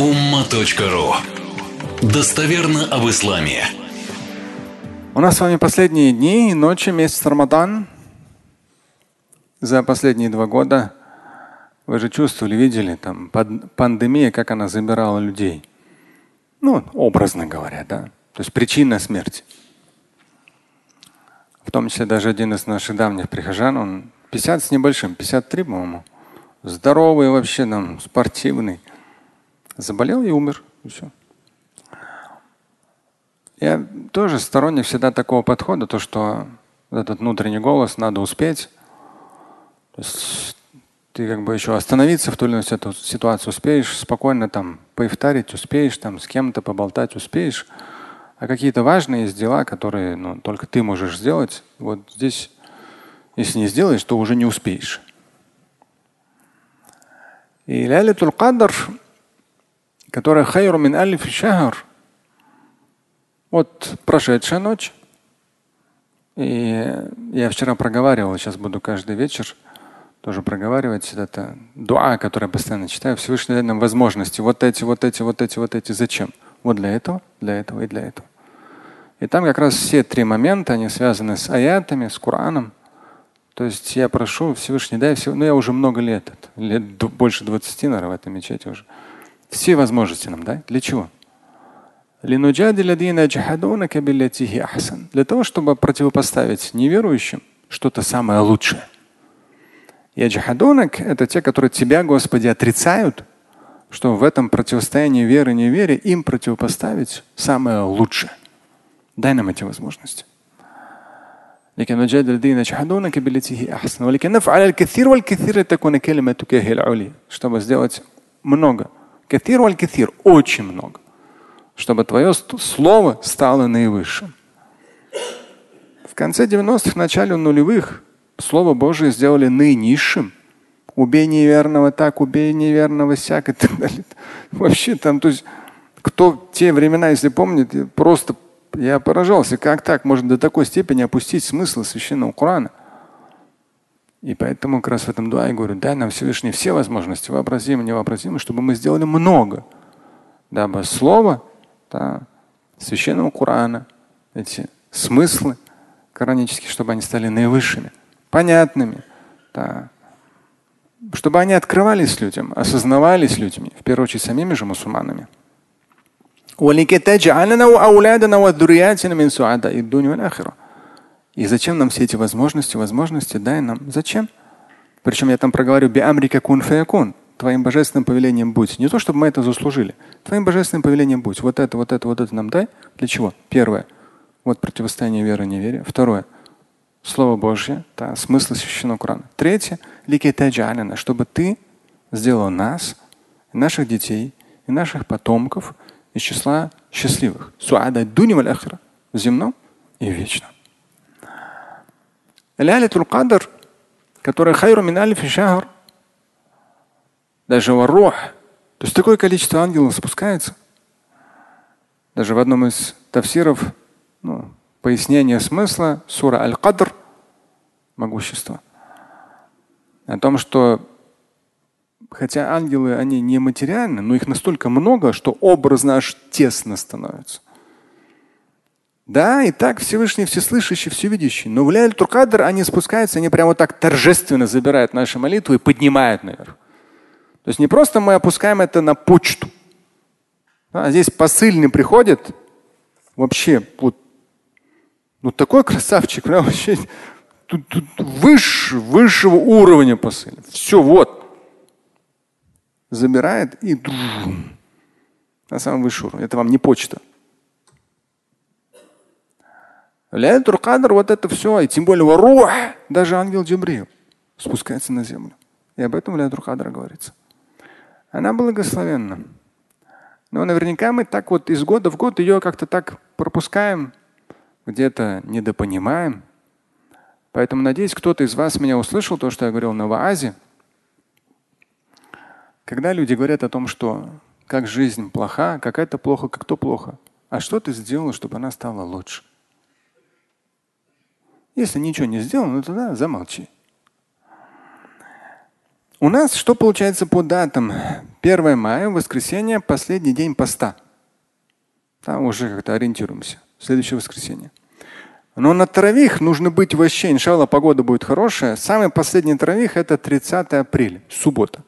umma.ru Достоверно об исламе. У нас с вами последние дни и ночи, месяц Рамадан. За последние два года вы же чувствовали, видели, там пандемия, как она забирала людей. Ну, образно говоря, да. То есть причина смерти. В том числе даже один из наших давних прихожан, он 50 с небольшим, 53, по-моему, здоровый вообще, там, спортивный. Заболел и умер. И все. Я тоже сторонник всегда такого подхода, то что этот внутренний голос надо успеть. То есть ты как бы еще остановиться в той или иной ситуации успеешь, спокойно там поифтарить успеешь, там с кем-то поболтать успеешь. А какие-то важные есть дела, которые ну, только ты можешь сделать, вот здесь, если не сделаешь, то уже не успеешь. И Лялитул Кадр которая хайру мин алиф шахр. Вот прошедшая ночь. И я вчера проговаривал, сейчас буду каждый вечер тоже проговаривать это дуа, которое я постоянно читаю. Всевышний дает нам возможности. Вот эти, вот эти, вот эти, вот эти. Зачем? Вот для этого, для этого и для этого. И там как раз все три момента, они связаны с аятами, с Кораном. То есть я прошу Всевышний, дай все, ну я уже много лет, лет больше 20, наверное, в этой мечети уже все возможности нам, да? Для чего? Для того, чтобы противопоставить неверующим что-то самое лучшее. И аджахадонок – это те, которые тебя, Господи, отрицают, что в этом противостоянии веры и неверия им противопоставить самое лучшее. Дай нам эти возможности. чтобы сделать много Кафир валь кафир – очень много. Чтобы твое слово стало наивысшим. В конце 90-х, в начале нулевых Слово Божие сделали наинизшим. Убей неверного так, убей неверного сяк и так далее. Вообще там, то есть, кто те времена, если помните, просто я поражался, как так можно до такой степени опустить смысл священного Корана. И поэтому как раз в этом дуа я говорю, дай нам Всевышний все возможности, вообразимые, невообразимые, чтобы мы сделали много, дабы слово да, священного Корана, эти смыслы коранические, чтобы они стали наивысшими, понятными, да, чтобы они открывались людям, осознавались людьми, в первую очередь самими же мусульманами. И зачем нам все эти возможности, возможности? Дай нам. Зачем? Причем я там проговорю биамрика кун феякун. Твоим божественным повелением будь. Не то, чтобы мы это заслужили. Твоим божественным повелением будь. Вот это, вот это, вот это нам дай. Для чего? Первое. Вот противостояние веры и неверия. Второе. Слово Божье, да, смысл священного Корана. Третье, чтобы ты сделал нас, наших детей и наших потомков из числа счастливых. В земном и вечном. Лялитул Кадр, которая хайру мин алифи шахр, даже варрух, то есть такое количество ангелов спускается. Даже в одном из тафсиров ну, пояснение смысла сура Аль-Кадр, могущество, о том, что хотя ангелы, они не материальны, но их настолько много, что образно аж тесно становится. Да, и так Всевышний всеслышащий, всевидящий. Но в Ляль Туркадр они спускаются, они прямо так торжественно забирают наши молитвы и поднимают наверх. То есть не просто мы опускаем это на почту. А здесь посыльный приходит, вообще вот, ну такой красавчик, прям вообще тут, тут выше, высшего уровня посыльный. Все, вот. Забирает и на самом высшем уровне. Это вам не почта. Ляйтур Кадр, вот это все, и тем более рух, даже ангел Джибрил спускается на землю. И об этом в Ляйтур Кадр говорится. Она благословенна. Но наверняка мы так вот из года в год ее как-то так пропускаем, где-то недопонимаем. Поэтому надеюсь, кто-то из вас меня услышал, то, что я говорил на Ваазе. Когда люди говорят о том, что как жизнь плоха, как это плохо, как то плохо. А что ты сделал, чтобы она стала лучше? Если ничего не сделано, ну тогда замолчи. У нас что получается по датам? 1 мая, воскресенье, последний день поста. Там уже как-то ориентируемся. Следующее воскресенье. Но на травих нужно быть вообще, иншалла, погода будет хорошая. Самый последний травих это 30 апреля, суббота.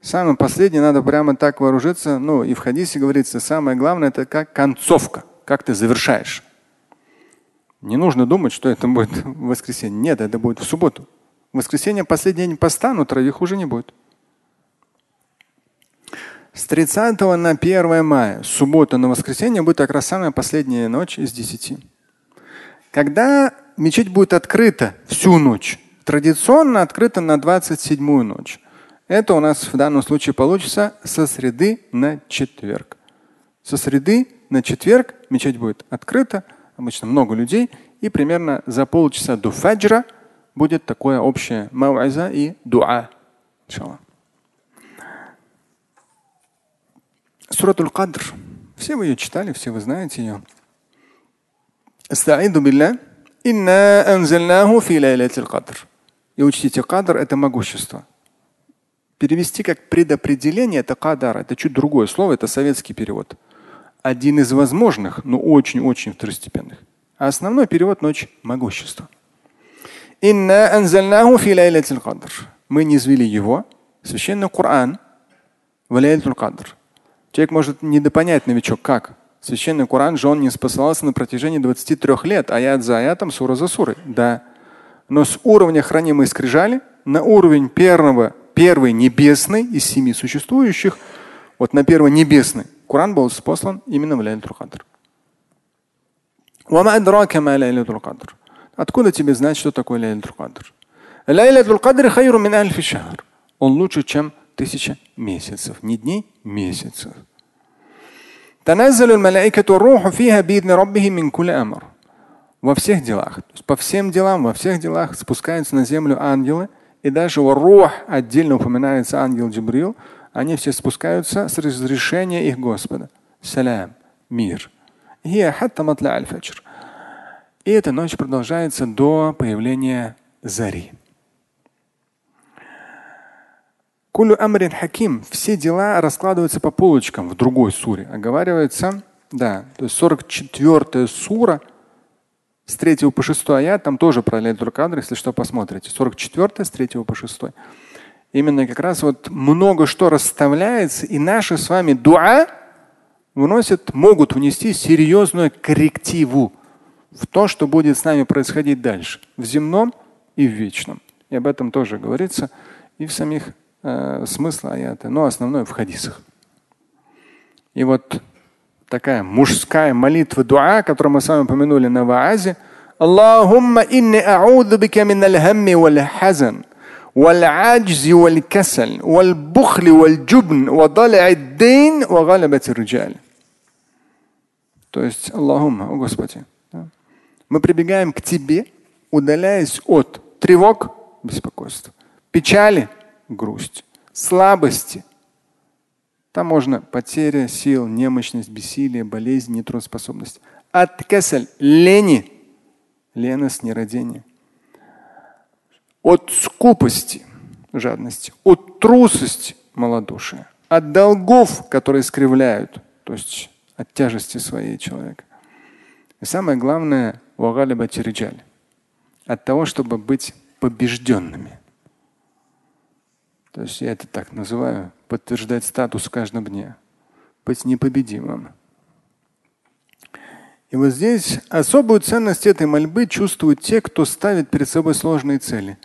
Самый последний надо прямо так вооружиться. Ну и в хадисе говорится, самое главное это как концовка, как ты завершаешь. Не нужно думать, что это будет в воскресенье. Нет, это будет в субботу. В воскресенье последний день поста, но травих уже не будет. С 30 на 1 мая, суббота на воскресенье, будет как раз самая последняя ночь из 10. Когда мечеть будет открыта всю ночь, традиционно открыта на 27 ночь. Это у нас в данном случае получится со среды на четверг. Со среды на четверг мечеть будет открыта, обычно много людей, и примерно за полчаса до фаджра – будет такое общее мауаза и дуа. Иншаллах. Суратуль Кадр. Все вы ее читали, все вы знаете ее. Астаиду билля. Инна анзальнаху фи лайлатил кадр. И учтите, кадр – это могущество. Перевести как предопределение – это кадар. Это чуть другое слово, это советский перевод. Один из возможных, но очень-очень второстепенных. А основной перевод – ночь могущества. Мы не извели его, священный Коран, в кадр. Человек может недопонять, новичок, как? Священный Коран же он не спасался на протяжении 23 лет, аят за аятом, сура за сурой. Да. Но с уровня хранимой скрижали на уровень первого, первой небесной из семи существующих, вот на первой небесной, Коран был спослан именно в Лайлатул Кадр. Откуда тебе знать, что такое Лайлатул Кадр? ليلة القدر خير من ألف شهر. Он лучше, чем тысяча месяцев. Не дней, месяцев. الملائكة والروح فيها بإذن ربهم من كل أمر. Во всех делах, по всем делам, во всех делах спускаются на землю ангелы, и даже рух отдельно упоминается ангел Джибрил, они все спускаются с разрешения их Господа. Салям, мир. И эта ночь продолжается до появления зари. Кулю амрин хаким. Все дела раскладываются по полочкам в другой суре. Оговаривается, да, то есть 44 сура с 3 по 6 аят, там тоже про Лейлатуль Кадр, если что, посмотрите. 44 с 3 по 6. Именно как раз вот много что расставляется, и наши с вами дуа вносят, могут внести серьезную коррективу в то, что будет с нами происходить дальше, в земном и в вечном. И об этом тоже говорится и в самих э, смыслах аята, но основное в хадисах. И вот такая мужская молитва дуа, которую мы с вами упомянули на ваазе. Аллахумма инни а'уду бика мин аль-хамми валь-хазан والعجز والكسل والبخل والجبن وضلع الدين وغلبة الرجال. То есть, Аллахумма, о Господи, мы прибегаем к Тебе, удаляясь от тревог, беспокойства, печали, грусть, слабости. Там можно потеря сил, немощность, бессилие, болезнь, нетрудоспособность. От кесель, лени, леность, нерадение. От скупости, жадности, от трусости, малодушия, от долгов, которые искривляют, то есть от тяжести своей человека. И самое главное, от того, чтобы быть побежденными. То есть я это так называю, подтверждать статус каждого дня, быть непобедимым. И вот здесь особую ценность этой мольбы чувствуют те, кто ставит перед собой сложные цели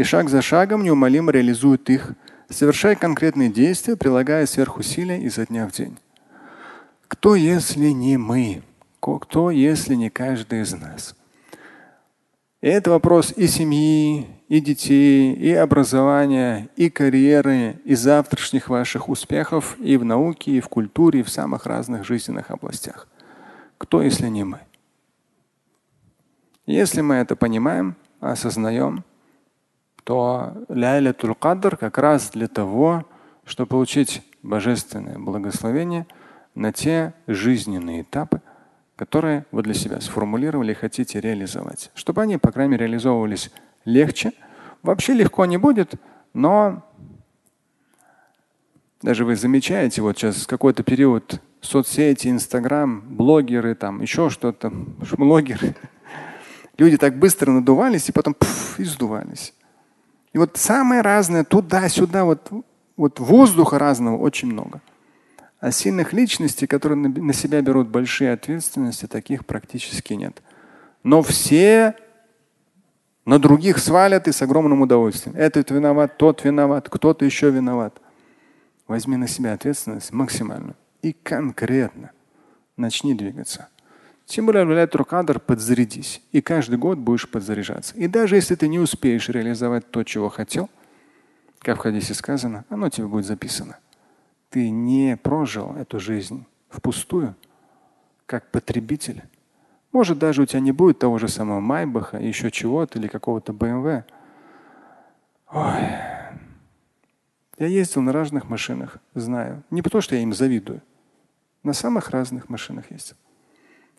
и шаг за шагом неумолимо реализует их, совершая конкретные действия, прилагая сверхусилия изо дня в день. Кто, если не мы? Кто, если не каждый из нас? И это вопрос и семьи, и детей, и образования, и карьеры, и завтрашних ваших успехов и в науке, и в культуре, и в самых разных жизненных областях. Кто, если не мы? Если мы это понимаем, осознаем, то ляйлятуль кадр как раз для того, чтобы получить божественное благословение на те жизненные этапы, которые вы для себя сформулировали и хотите реализовать. Чтобы они, по крайней мере, реализовывались легче. Вообще легко не будет, но Даже вы замечаете, вот сейчас какой-то период соцсети, Инстаграм, блогеры, там еще что-то, шмлогеры. Люди так быстро надувались и потом пф, и сдувались. И вот самое разное туда-сюда, вот, вот воздуха разного очень много. А сильных личностей, которые на себя берут большие ответственности, таких практически нет. Но все на других свалят и с огромным удовольствием. Этот виноват, тот виноват, кто-то еще виноват. Возьми на себя ответственность максимально и конкретно начни двигаться. Тем более в кадр подзарядись. И каждый год будешь подзаряжаться. И даже если ты не успеешь реализовать то, чего хотел, как в хадисе сказано, оно тебе будет записано. Ты не прожил эту жизнь впустую, как потребитель. Может, даже у тебя не будет того же самого Майбаха, еще чего-то или какого-то БМВ. Я ездил на разных машинах, знаю. Не потому, что я им завидую. На самых разных машинах ездил.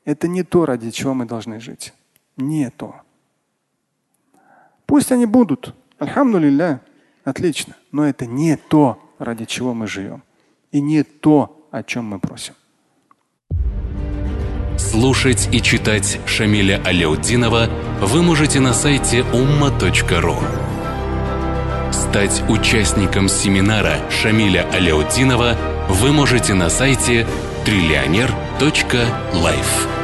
Это не то, ради чего мы должны жить. Не то. Пусть они будут. Альхамдулилля. Отлично. Но это не то, ради чего мы живем. И не то, о чем мы просим. Слушать и читать Шамиля Аляутдинова вы можете на сайте umma.ru. Стать участником семинара Шамиля Аляутдинова вы можете на сайте триллионер.life.